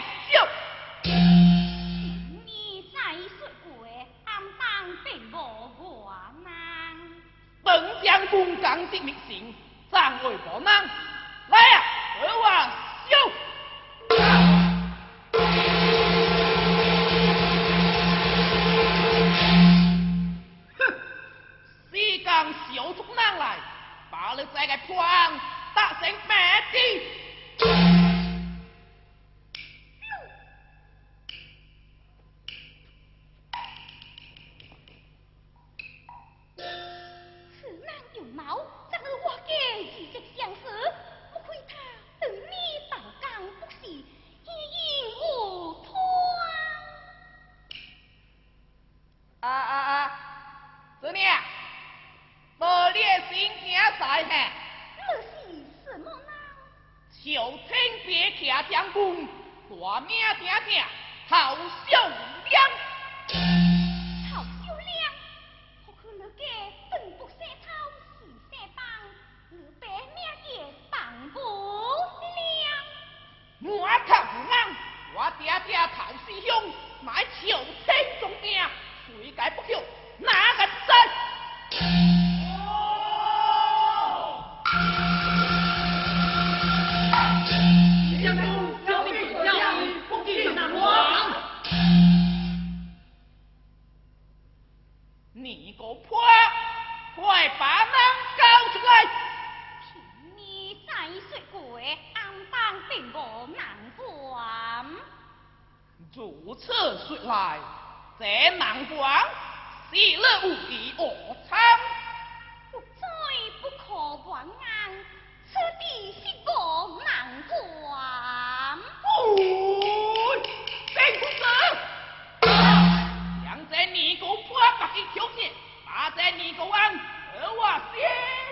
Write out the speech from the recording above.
笑！今年才出嫁，暗定无话难。本将军讲的明信，再爱何难？来呀，和我笑！哼，西江小卒人来，把你这个狂打成白痴！公大名鼎鼎好绣娘这难关，喜乐无疑恶参。不追不可断安，此地是我难关。滚！不子，让这尼姑破白的条件，把这尼姑案我先。